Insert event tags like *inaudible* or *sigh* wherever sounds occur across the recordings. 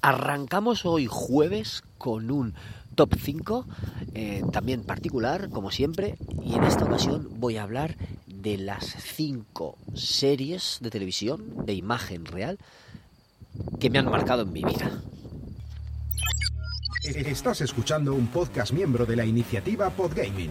Arrancamos hoy jueves con un top 5, eh, también particular, como siempre, y en esta ocasión voy a hablar de las 5 series de televisión de imagen real que me han marcado en mi vida. Estás escuchando un podcast miembro de la iniciativa Podgaming.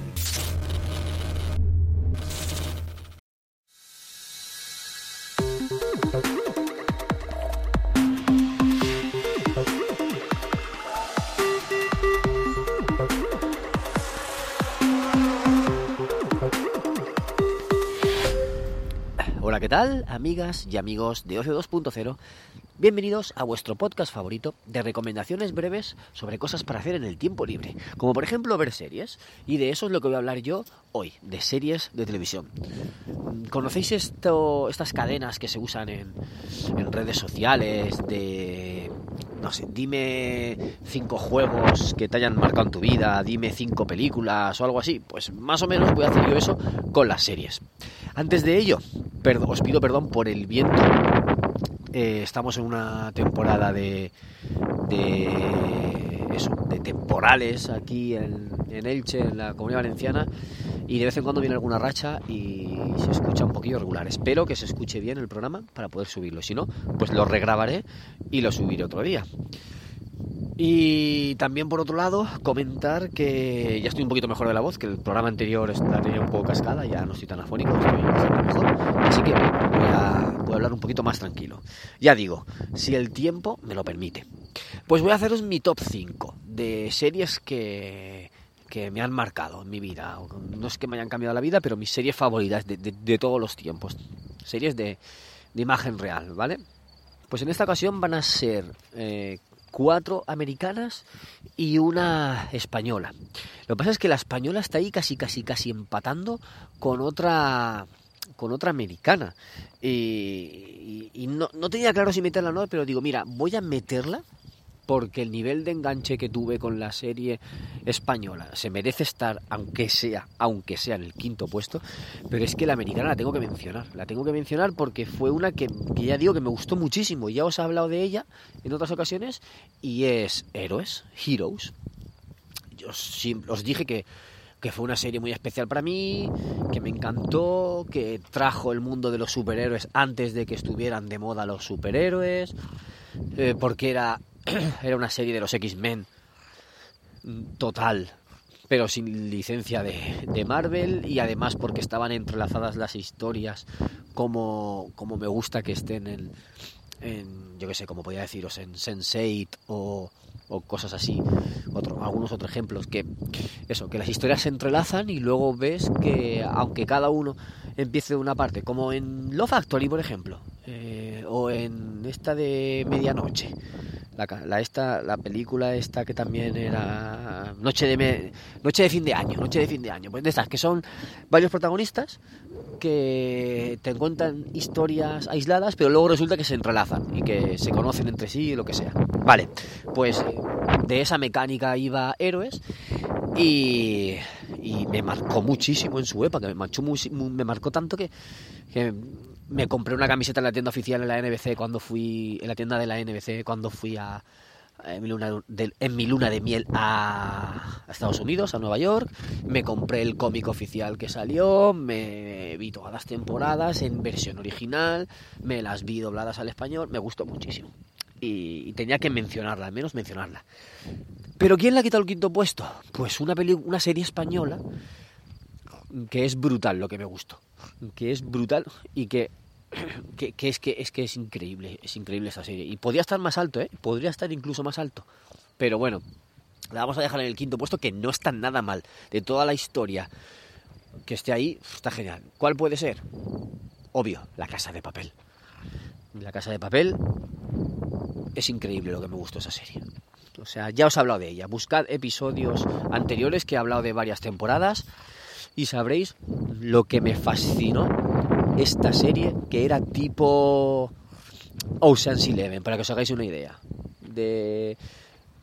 ¿Qué tal, amigas y amigos de Ocio 2.0? Bienvenidos a vuestro podcast favorito de recomendaciones breves sobre cosas para hacer en el tiempo libre, como por ejemplo ver series. Y de eso es lo que voy a hablar yo hoy, de series de televisión. ¿Conocéis esto, estas cadenas que se usan en, en redes sociales de no sé, dime cinco juegos que te hayan marcado en tu vida, dime cinco películas o algo así. Pues más o menos voy a hacer yo eso con las series. Antes de ello, os pido perdón por el viento. Eh, estamos en una temporada de, de, temporales aquí en, en Elche, en la Comunidad Valenciana, y de vez en cuando viene alguna racha y se escucha un poquillo regular. Espero que se escuche bien el programa para poder subirlo. Si no, pues lo regrabaré y lo subiré otro día. Y también por otro lado, comentar que ya estoy un poquito mejor de la voz, que el programa anterior está tenía un poco cascada, ya no estoy tan afónico, estoy mejor. Así que voy a, hablar un poquito más tranquilo. Ya digo, si el tiempo me lo permite. Pues voy a haceros mi top 5 de series que, que me han marcado en mi vida. No es que me hayan cambiado la vida, pero mis series favoritas de, de, de todos los tiempos. Series de, de, imagen real, ¿vale? Pues en esta ocasión van a ser eh, cuatro americanas y una española. Lo que pasa es que la española está ahí casi, casi, casi empatando con otra con otra americana. Y, y, y no, no, tenía claro si meterla o no, pero digo, mira, voy a meterla porque el nivel de enganche que tuve con la serie española se merece estar, aunque sea, aunque sea en el quinto puesto, pero es que la americana la tengo que mencionar, la tengo que mencionar porque fue una que, ya digo que me gustó muchísimo, ya os he hablado de ella en otras ocasiones, y es Héroes, Heroes. Yo os dije que, que fue una serie muy especial para mí, que me encantó, que trajo el mundo de los superhéroes antes de que estuvieran de moda los superhéroes, eh, porque era *clears throat* era una serie de los X-Men total, pero sin licencia de, Marvel y además porque estaban entrelazadas las historias como, como me gusta que estén en, en yo qué sé, como podía deciros, en Sense8 o, o cosas así, otro, algunos otros ejemplos, que eso, que las historias se entrelazan y luego ves que aunque cada uno empiece de una parte, como en Love Factory, por ejemplo, eh, o en esta de Medianoche, la, la, esta, la película esta que también era Noche de, me, Noche de fin de año, Noche de fin de año, pues de estas que son varios protagonistas que te cuentan historias aisladas, pero luego resulta que se entrelazan y que se conocen entre sí, lo que sea. Vale, pues de esa mecánica iba Héroes y, y me marcó muchísimo en su época, me, marcó, me marcó tanto que, que me compré una camiseta en la tienda oficial en la NBC cuando fui, en la tienda de la NBC cuando fui a, en mi, luna de, miel a, Estados Unidos, a Nueva York. Me compré el cómic oficial que salió, me vi todas las temporadas en versión original, me las vi dobladas al español, me gustó muchísimo. Y, tenía que mencionarla, al menos mencionarla. Pero ¿quién le ha quitado el quinto puesto? Pues una, peli una serie española que es brutal lo que me gustó. Que es brutal y *clears throat* que que, es que es que es increíble, es increíble esta serie. Y podría estar más alto, ¿eh? Podría estar incluso más alto. Pero bueno, la vamos a dejar en el quinto puesto, que no está nada mal. De toda la historia que esté ahí, está genial. ¿Cuál puede ser? Obvio, la casa de papel. La casa de papel es increíble lo que me gustó esa serie. O sea, ya os he hablado de ella. Buscad episodios anteriores que he hablado de varias temporadas y sabréis lo que me fascinó esta serie, que era tipo Ocean's Eleven, para que os hagáis una idea. De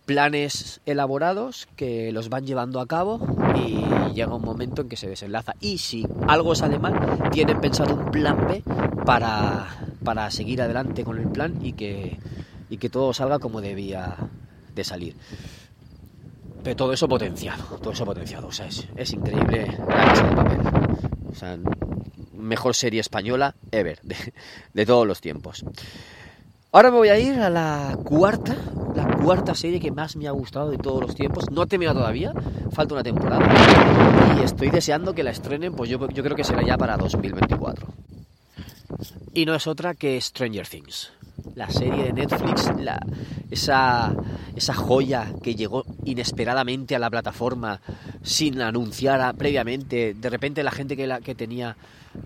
planes elaborados que los van llevando a cabo y llega un momento en que se desenlaza. Y si algo sale mal, tienen pensado un plan B para, para seguir adelante con el plan y que, y que todo salga como debía de salir. Pero todo eso potenciado, todo eso potenciado. O sea, es, es increíble la casa de papel. O sea, mejor serie española ever, de, de todos los tiempos. Ahora me voy a ir a la cuarta, la cuarta serie que más me ha gustado de todos los tiempos. No he terminado todavía, falta una temporada. Y estoy deseando que la estrenen, pues yo, yo creo que será ya para 2024. Y no es otra que Stranger Things. La serie de Netflix, la, esa, esa joya que llegó inesperadamente a la plataforma sin anunciar previamente. De repente la gente que, la, que tenía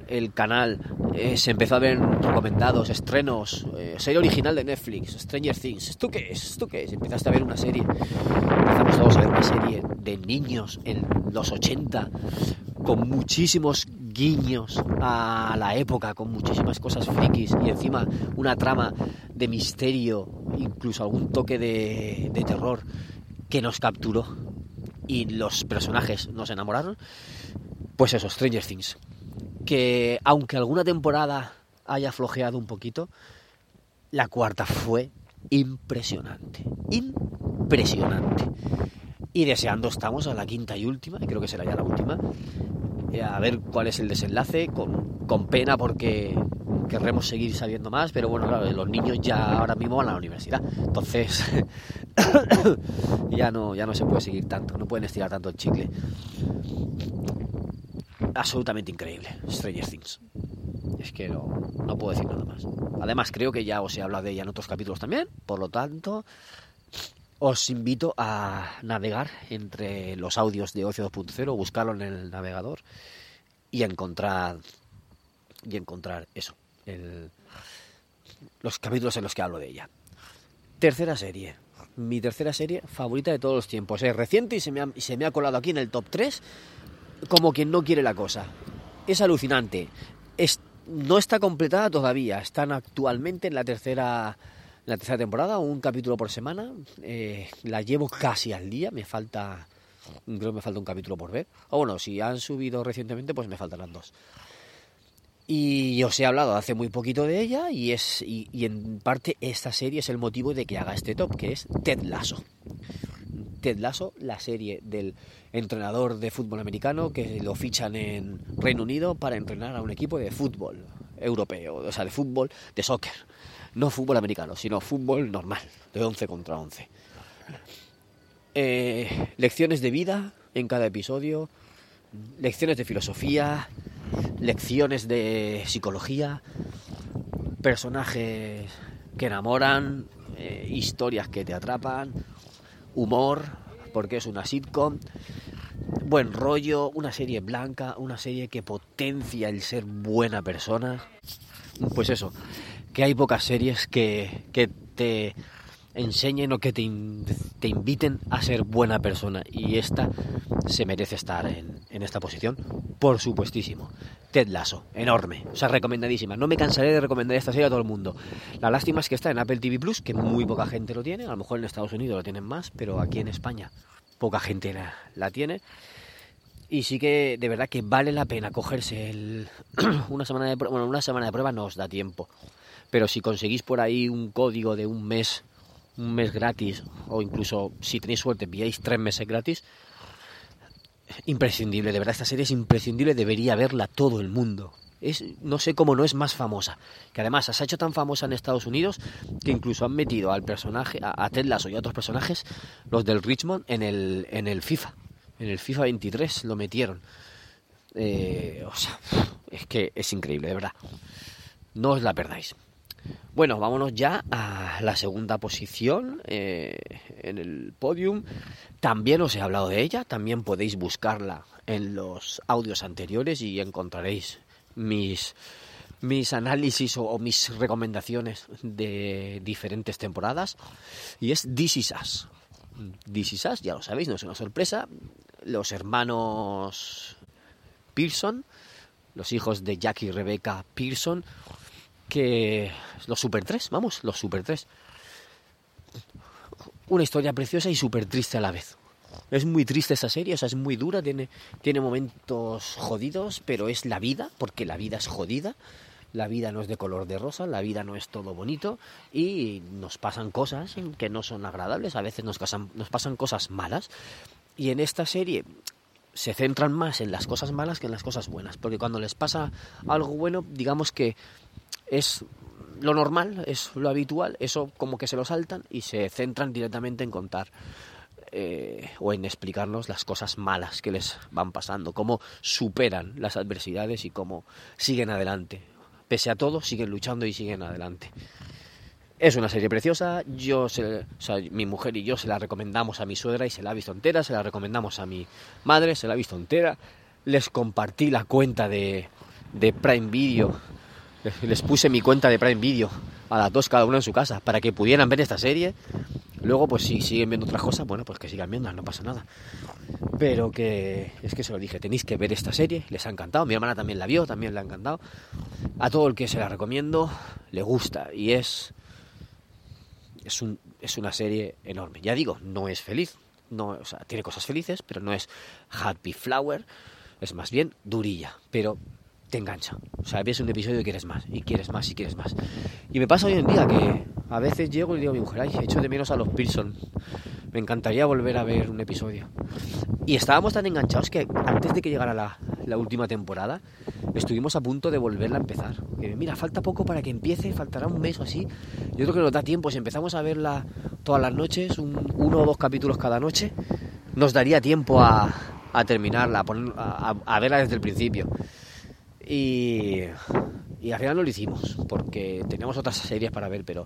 el canal eh, se empezó a ver recomendados, estrenos, eh, serie original de Netflix, Stranger Things. ¿Esto qué es? ¿Esto qué es? Empezaste a ver una serie. Empezamos todos a ver una serie de niños en los 80 con muchísimos guiños a la época, con muchísimas cosas frikis y encima una trama de misterio, incluso algún toque de, de terror que nos capturó y los personajes nos enamoraron. Pues eso, Stranger Things. Que aunque alguna temporada haya flojeado un poquito, la cuarta fue impresionante. Impresionante. Y deseando estamos a la quinta y última, y creo que será ya la última, eh, a ver cuál es el desenlace, con, con pena porque querremos seguir sabiendo más, pero bueno, claro, los niños ya ahora mismo van a la universidad, entonces *coughs* ya no, ya no se puede seguir tanto, no pueden estirar tanto el chicle. Absolutamente increíble, Stranger Things. Es que no, no puedo decir nada más. Además, creo que ya os he hablado de ella en otros capítulos también, por lo tanto, os invito a navegar entre los audios de Ocio 2.0, buscarlo en el navegador y encontrar y encontrar eso, el- los capítulos en los que hablo de ella. Tercera serie. Mi tercera serie favorita de todos los tiempos. Es reciente y se me ha, se me ha colado aquí en el top 3 como quien no quiere la cosa. Es alucinante. Es, no está completada todavía. Están actualmente en la tercera, la tercera temporada, un capítulo por semana. Eh, la llevo casi al día. Me falta, creo que me falta un capítulo por ver. O bueno, si han subido recientemente, pues me faltarán dos. Y os he hablado hace muy poquito de ella y es y, en parte esta serie es el motivo de que haga este top, que es Ted Lasso. Ted Lasso, la serie del entrenador de fútbol americano que lo fichan en Reino Unido para entrenar a un equipo de fútbol europeo, o sea, de fútbol, de soccer. No fútbol americano, sino fútbol normal, de 11 contra 11. Eh, lecciones de vida en cada episodio, lecciones de filosofía, lecciones de psicología, personajes que enamoran, eh, historias que te atrapan, humor, porque es una sitcom, buen rollo, una serie blanca, una serie que potencia el ser buena persona. Pues eso, que hay pocas series que, que te enseñen o que te, te inviten a ser buena persona. Y esta se merece estar en, en esta posición, por supuestísimo. Ted Lasso, enorme, o sea, recomendadísima. No me cansaré de recomendar esta serie a todo el mundo. La lástima es que está en Apple TV Plus, que muy poca gente lo tiene. A lo mejor en Estados Unidos lo tienen más, pero aquí en España poca gente la, la tiene. Y sí que de verdad que vale la pena cogerse *clears throat* una semana de prueba. Bueno, una semana de prueba no os da tiempo. Pero si conseguís por ahí un código de un mes, un mes gratis, o incluso si tenéis suerte, pilláis tres meses gratis, imprescindible, de verdad, esta serie es imprescindible, debería verla todo el mundo. Es, no sé cómo no es más famosa. Que además se ha hecho tan famosa en Estados Unidos que incluso han metido al personaje, a, a Ted Lasso y a otros personajes, los del Richmond, en el, en el FIFA. En el FIFA 23 lo metieron. Eh, o sea, es que es increíble, de verdad. No os la perdáis. Bueno, vámonos ya a la segunda posición eh, en el podium. También os he hablado de ella, también podéis buscarla en los audios anteriores y encontraréis mis mis análisis o, o mis recomendaciones de diferentes temporadas y es This Is Us. This Is Us, ya lo sabéis, no es una sorpresa. Los hermanos Pearson, los hijos de Jack y Rebecca Pearson, que los Super 3, vamos, los Super 3. Una historia preciosa y súper triste a la vez. Es muy triste esa serie, o sea, es muy dura, tiene, tiene momentos jodidos, pero es la vida, porque la vida es jodida. La vida no es de color de rosa, la vida no es todo bonito y nos pasan cosas que no son agradables, a veces nos, casan, nos pasan cosas malas. Y en esta serie se centran más en las cosas malas que en las cosas buenas, porque cuando les pasa algo bueno, digamos que es lo normal, es lo habitual, eso como que se lo saltan y se centran directamente en contar eh, o en explicarnos las cosas malas que les van pasando, cómo superan las adversidades y cómo siguen adelante. Pese a todo, siguen luchando y siguen adelante. Es una serie preciosa, yo mi mujer y yo se la recomendamos a mi suegra y se la ha visto entera, se la recomendamos a mi madre, se la ha visto entera, les compartí la cuenta de, de Prime Video, les puse mi cuenta de Prime Video a las dos cada una en su casa para que pudieran ver esta serie. Luego, pues si siguen viendo otras cosas, bueno, pues que sigan viendo, no pasa nada. Pero que es que se lo dije, tenéis que ver esta serie, les ha encantado, mi hermana también la vio, también le ha encantado. A todo el que se la recomiendo, le gusta y es es, un, una serie enorme. Ya digo, no es feliz, no, o sea, tiene cosas felices, pero no es happy flower, es más bien durilla, pero te engancha. O sea, ves un episodio y quieres más, y quieres más, y quieres más. Y me pasa hoy en día que a veces llego y digo mi mujer, ay, echo de menos a los Pearson. Me encantaría volver a ver un episodio. Y estábamos tan enganchados que antes de que llegara la, última temporada, estuvimos a punto de volverla a empezar. Que, mira, falta poco para que empiece, faltará un mes o así. Yo creo que nos da tiempo. Si empezamos a verla todas las noches, un, uno o dos capítulos cada noche, nos daría tiempo a, terminarla, a, poner, a verla desde el principio. Y, al final no lo hicimos, porque teníamos otras series para ver, pero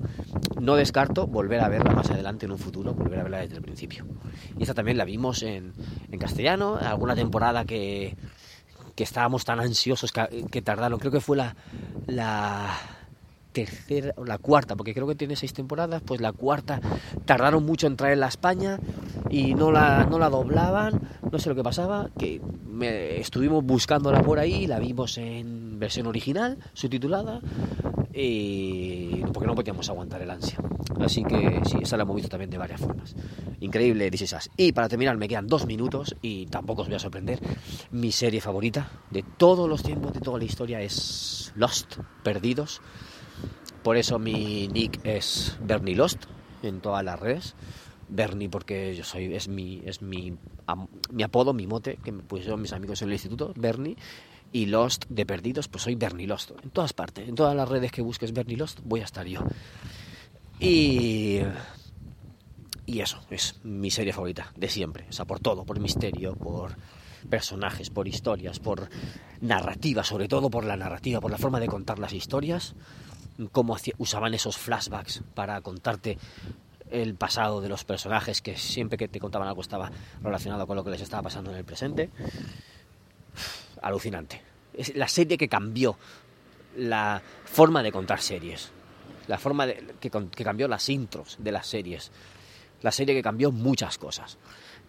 no descarto volver a verla más adelante en un futuro, volver a verla desde el principio. Y esta también la vimos en, en castellano, alguna temporada que, que estábamos tan ansiosos que, tardaron, creo que fue la tercera o la cuarta, porque creo que tiene seis temporadas, pues la cuarta tardaron mucho en traerla a España y no la, no la doblaban, no sé lo que pasaba, que me, estuvimos buscándola por ahí, la vimos en versión original, subtitulada, y porque no podíamos aguantar el ansia. Así que sí, esa la hemos visto también de varias formas. Increíble, dices esas. Y para terminar, me quedan dos minutos y tampoco os voy a sorprender. Mi serie favorita de todos los tiempos, de toda la historia, es Lost, Perdidos. Por eso mi nick es Bernie Lost en todas las redes. Bernie porque yo soy es mi es mi, mi apodo, mi mote que me pusieron mis amigos en el instituto, Bernie y Lost de Perdidos, pues soy Bernie Lost. En todas partes, en todas las redes que busques Bernie Lost, voy a estar yo. Y y eso es mi serie favorita de siempre, o sea, por todo, por misterio, por personajes, por historias, por narrativa, sobre todo por la narrativa, por la forma de contar las historias, cómo usaban esos flashbacks para contarte el pasado de los personajes que siempre que te contaban algo estaba relacionado con lo que les estaba pasando en el presente. Alucinante. Es la serie que cambió la forma de contar series. La forma de, que, que cambió las intros de las series. La serie que cambió muchas cosas.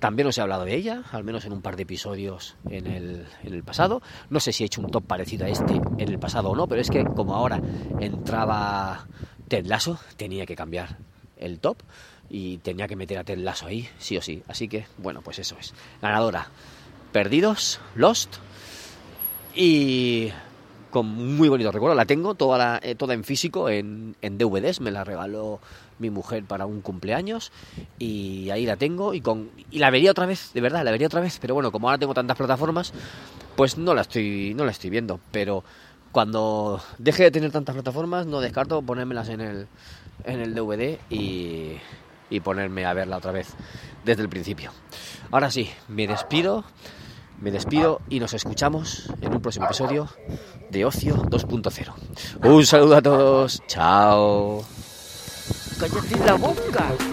También os he hablado de ella, al menos en un par de episodios en el, en el, pasado. No sé si he hecho un top parecido a este en el pasado o no, pero es que como ahora entraba Ted Lasso, tenía que cambiar el top y tenía que meter a Ted Lasso ahí, sí o sí. Así que, bueno, pues eso es. Ganadora. Perdidos, Lost y con muy bonito recuerdo. La tengo toda, la, eh, toda en físico, en, en, DVDs. Me la regaló mi mujer para un cumpleaños y ahí la tengo y, con, y la vería otra vez, de verdad, la vería otra vez. Pero bueno, como ahora tengo tantas plataformas, pues no la estoy, no la estoy viendo. Pero cuando deje de tener tantas plataformas, no descarto ponérmelas en el, en el DVD y, y ponerme a verla otra vez desde el principio. Ahora sí, me despido. Me despido y nos escuchamos en un próximo episodio de Ocio 2.0. Un saludo a todos. Chao. Coisa de boca.